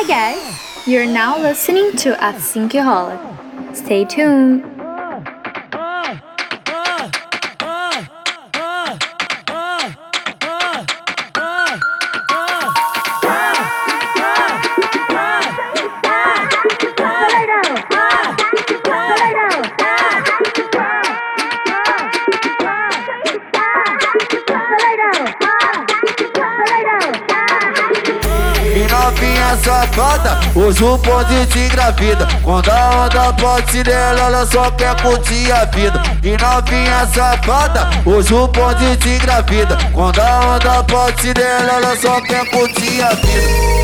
Hi guys, you're now listening to a Holic. Stay tuned. O bonde te engravida. Quando a onda pode dela, ela só quer curtir a vida. E novinha safada, o bonde te engravida. Quando a onda pode dela, ela só quer curtir a vida.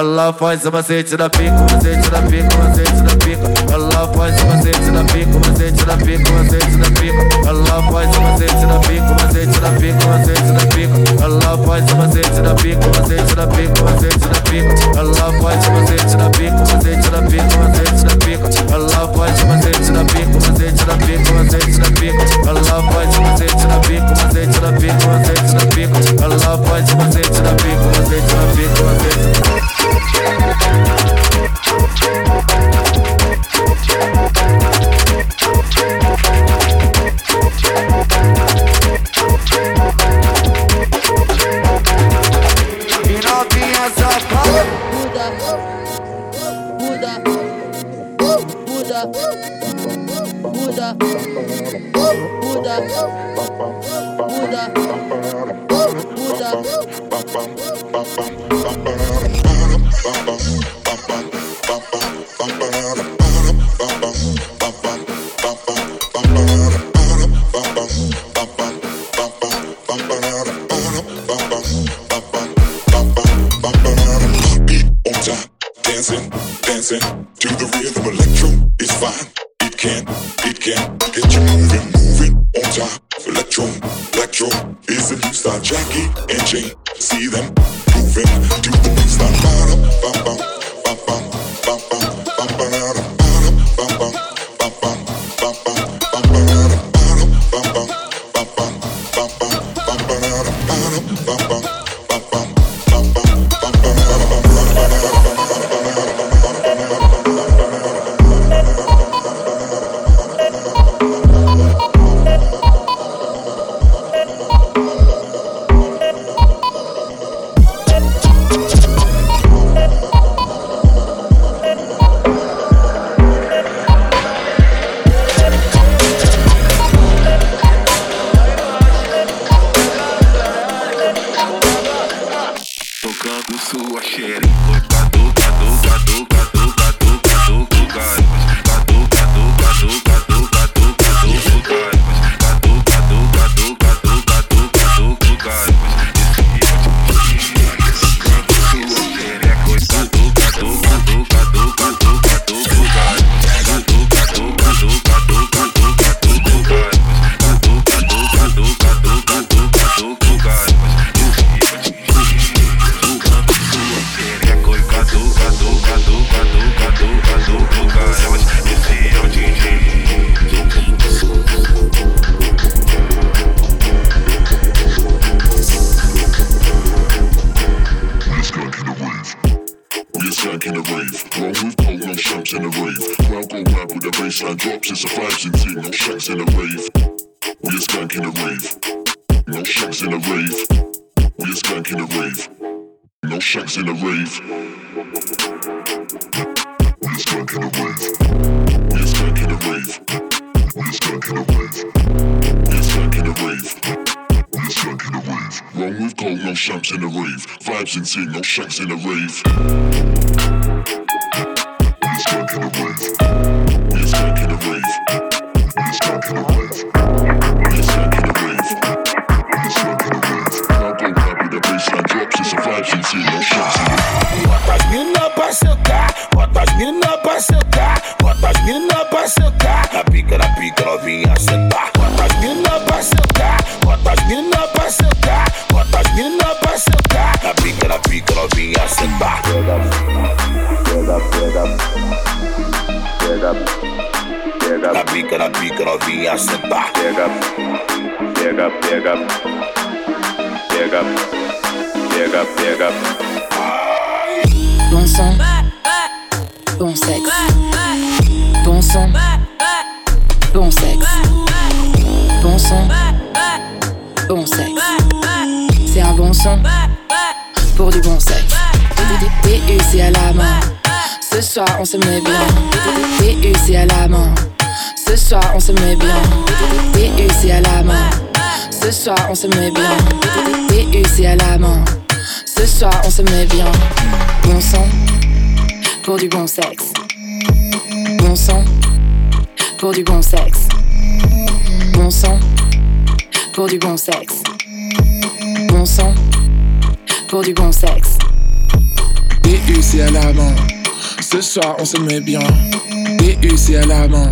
Ela faz o macete da pica, o macete da pica, o macete da pica. Ela faz o macete da pica, o macete da pica, o macete da pica. Ela faz o macete da pica, o macete da pica, o macete da pica. Ela faz o macete da pica, o macete da pica, o macete da pica. Ela faz o macete da pica, o macete da pica, o macete da pica. Ela faz o macete na pica, macete na pica, macete na pica. Ela faz macete na pica, macete na pica, macete na pica. Ela faz macete na pica, macete na pica, macete na E Thank you. Bon son, bon sexe. Bon son, bon sexe. Bon son, bon sexe. C'est un bon son pour du bon sexe. C'est à la main. Ce soir on se met bien. C'est à la main. Ce soir on se met bien. C'est à la main. Ce soir on se met bien. DU c'est à la main. Ce soir on se met bien. Bon sang pour du bon sexe. Bon sang pour du bon sexe. Bon sang pour du bon sexe. Bon sang pour du bon sexe. DU c'est à la main. Ce soir on se met bien. DU c'est à la main.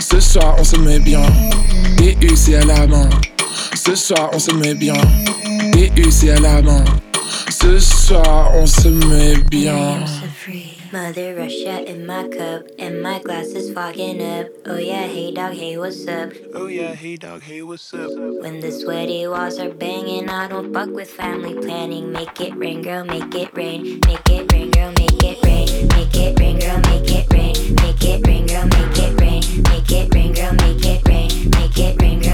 Ce soir on se met bien. DU c'est à la main. Ce soir on se met bien. DU c'est à la main. Ce soir on se met bien. Mother Russia in my cup, and my glass is fogging up. Oh yeah, hey dog, hey what's up? Oh yeah, hey dog, hey what's up? When the sweaty walls are banging, I don't fuck with family planning. Make it rain, girl, make it rain. Make it rain, girl, make it rain. Make it rain, girl, make it rain. Make it rain, girl, make it rain. Make it rain, girl, make it rain. Make it rain, girl,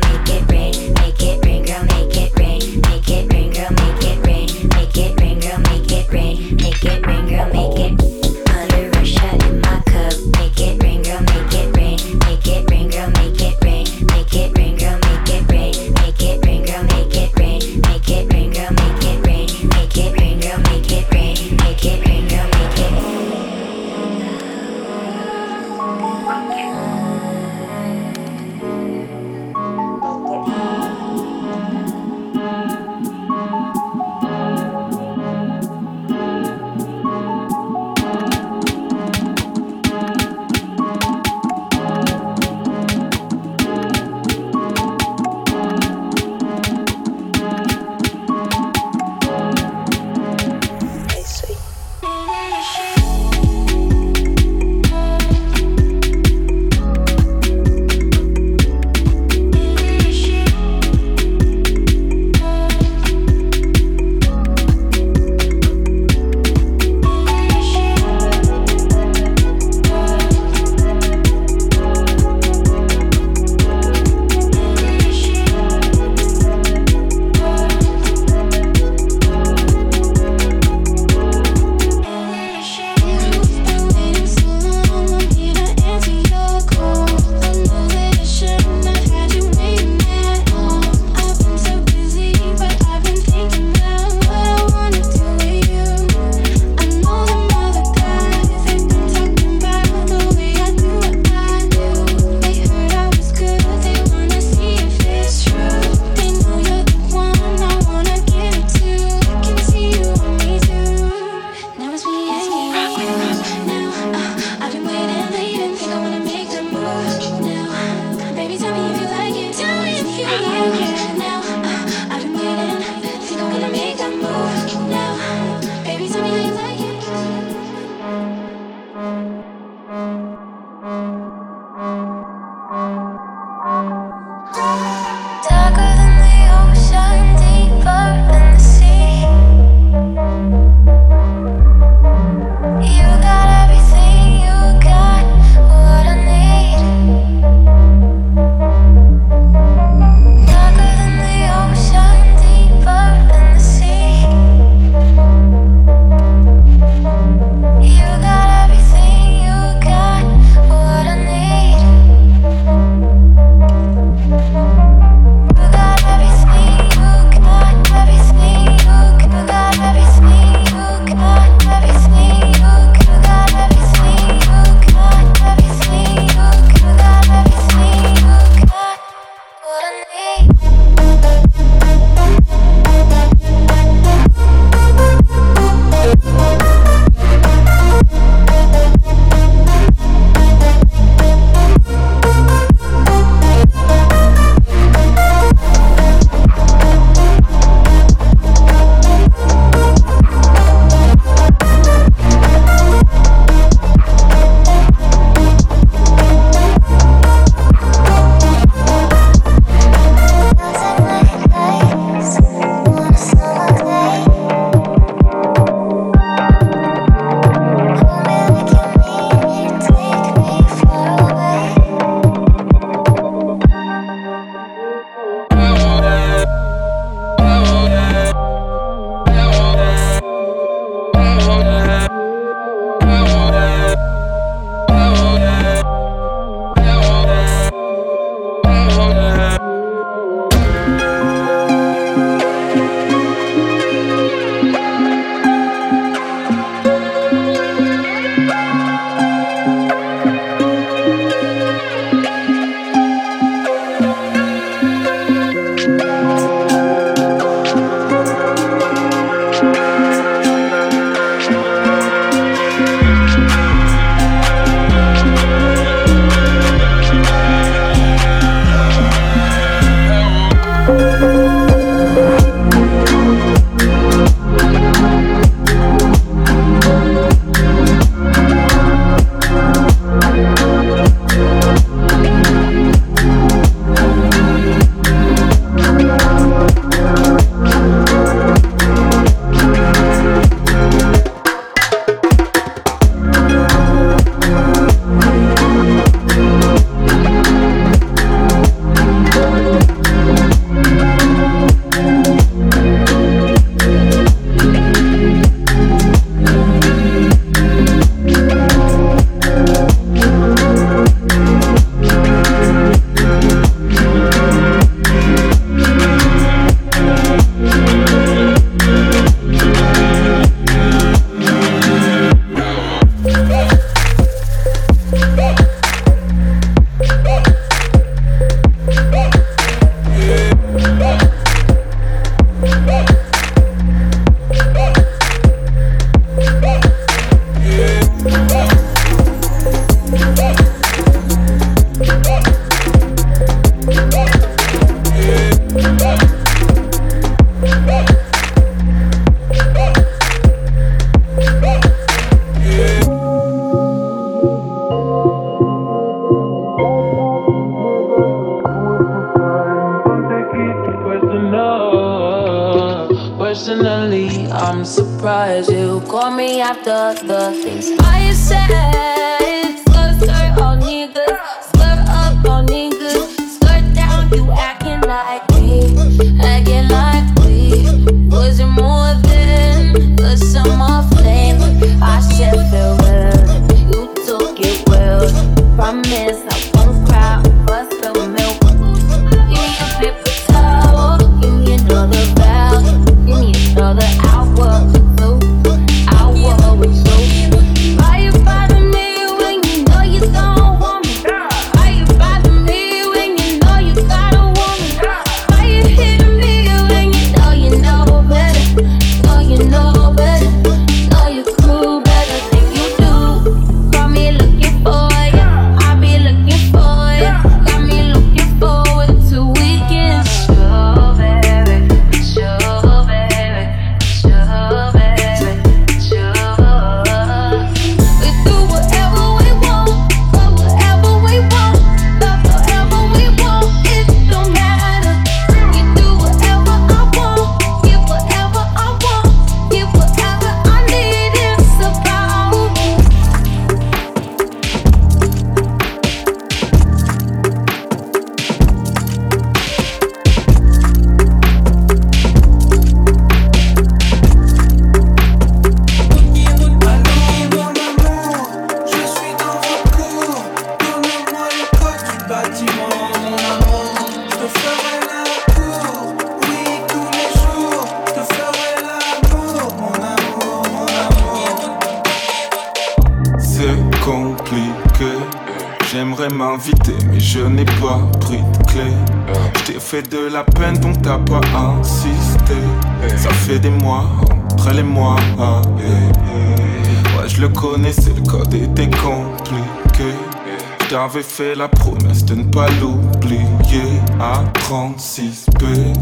m'avait fait la promesse de ne pas l'oublier. À 36B,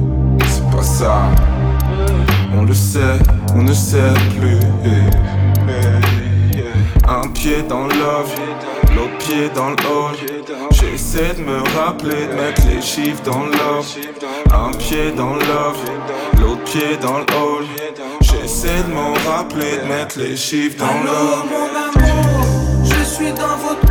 c'est pas ça. On le sait, on ne sait plus. Un pied dans l'oeuvre, l'autre pied dans le. J'essaie de me rappeler de mettre les chiffres dans l'or. Un pied dans l'oeuvre, l'autre pied dans le. J'essaie de m'en rappeler de mettre les chiffres dans l'or. mon amour, je suis dans votre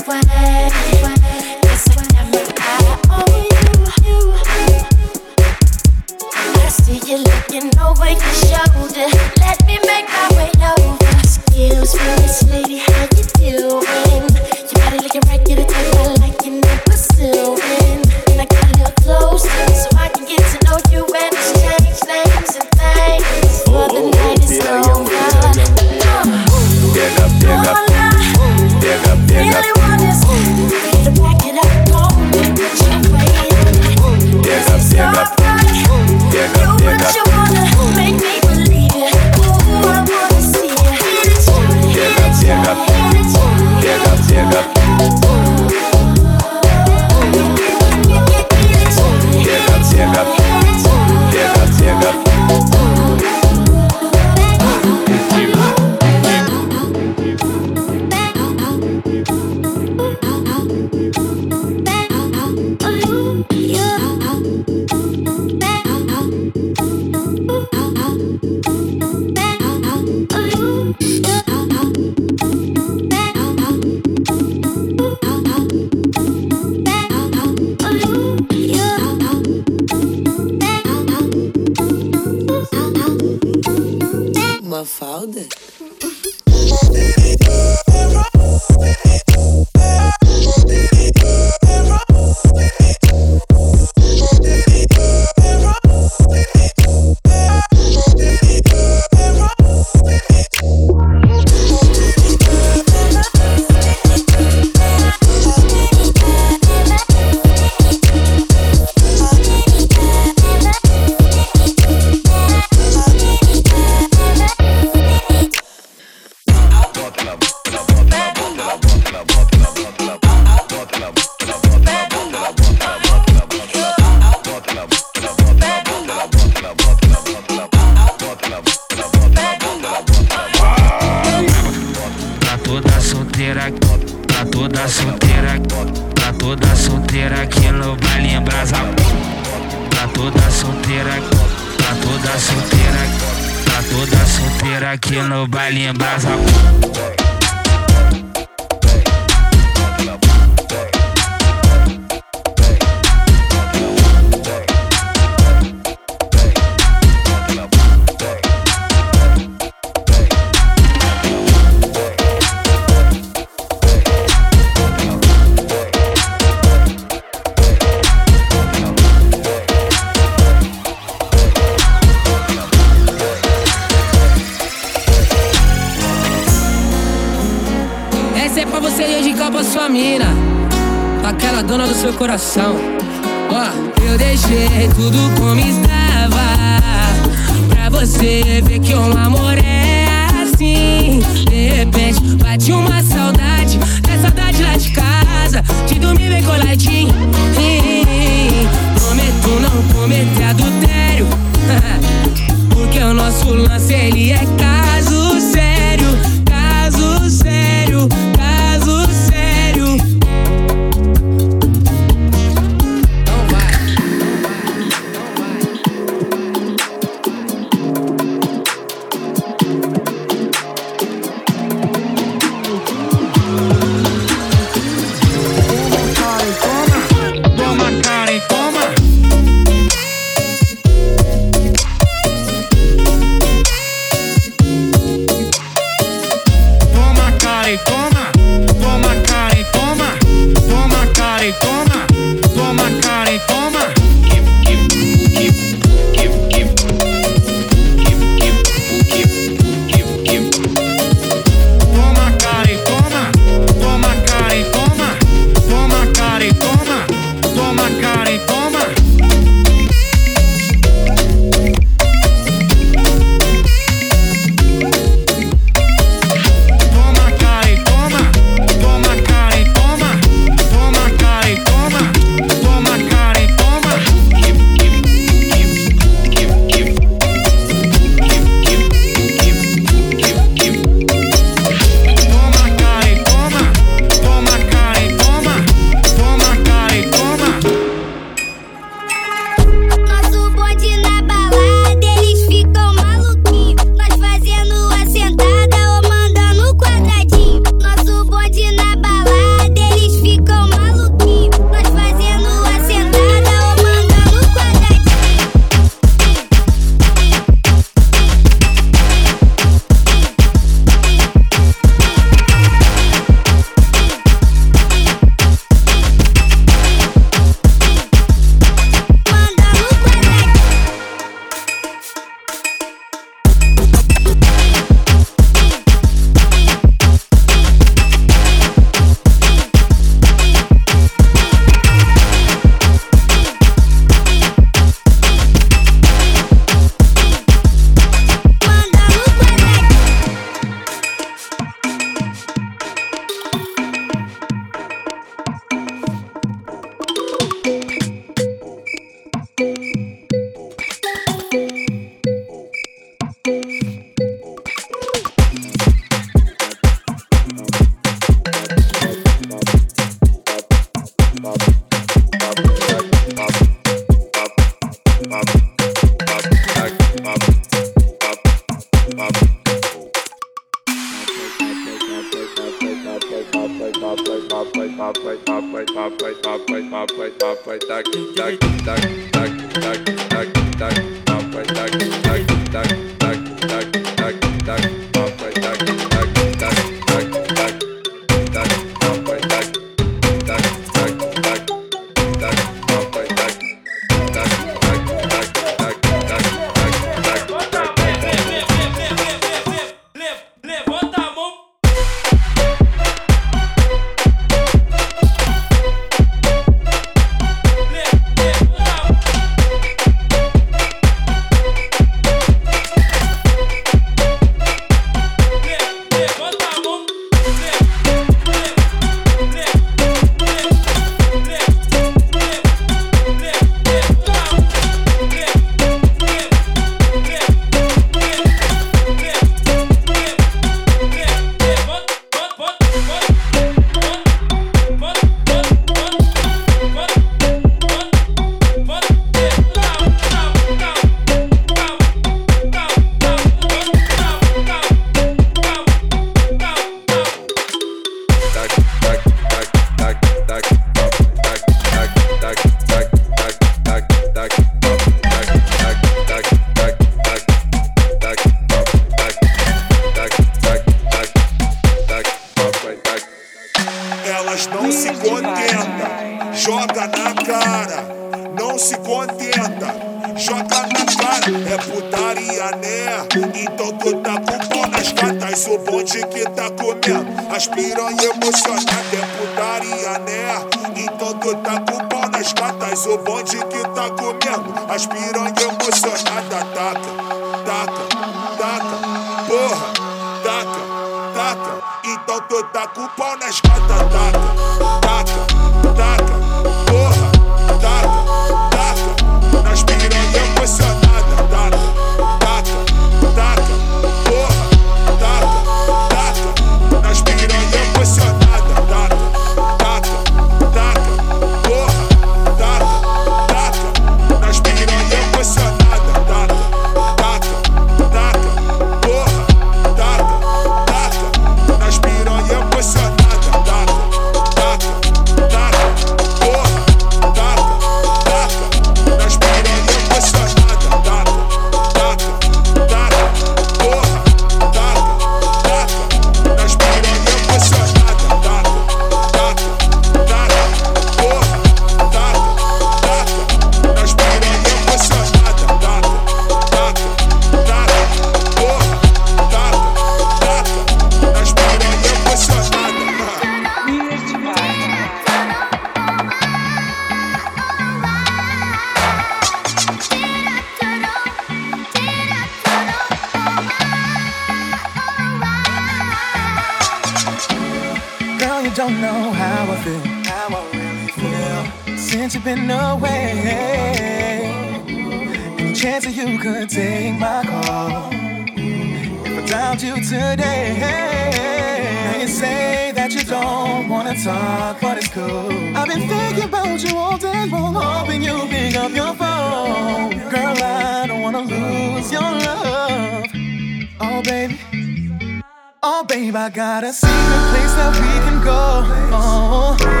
I got a secret place that we can go. Oh.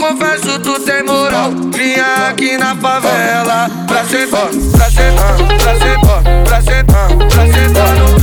confesso, tu tem moral. Vinha aqui na favela pra sentar, pra sentar, pra sentar, pra sentar, pra sentar.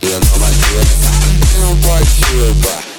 и новая девка, ну спасибо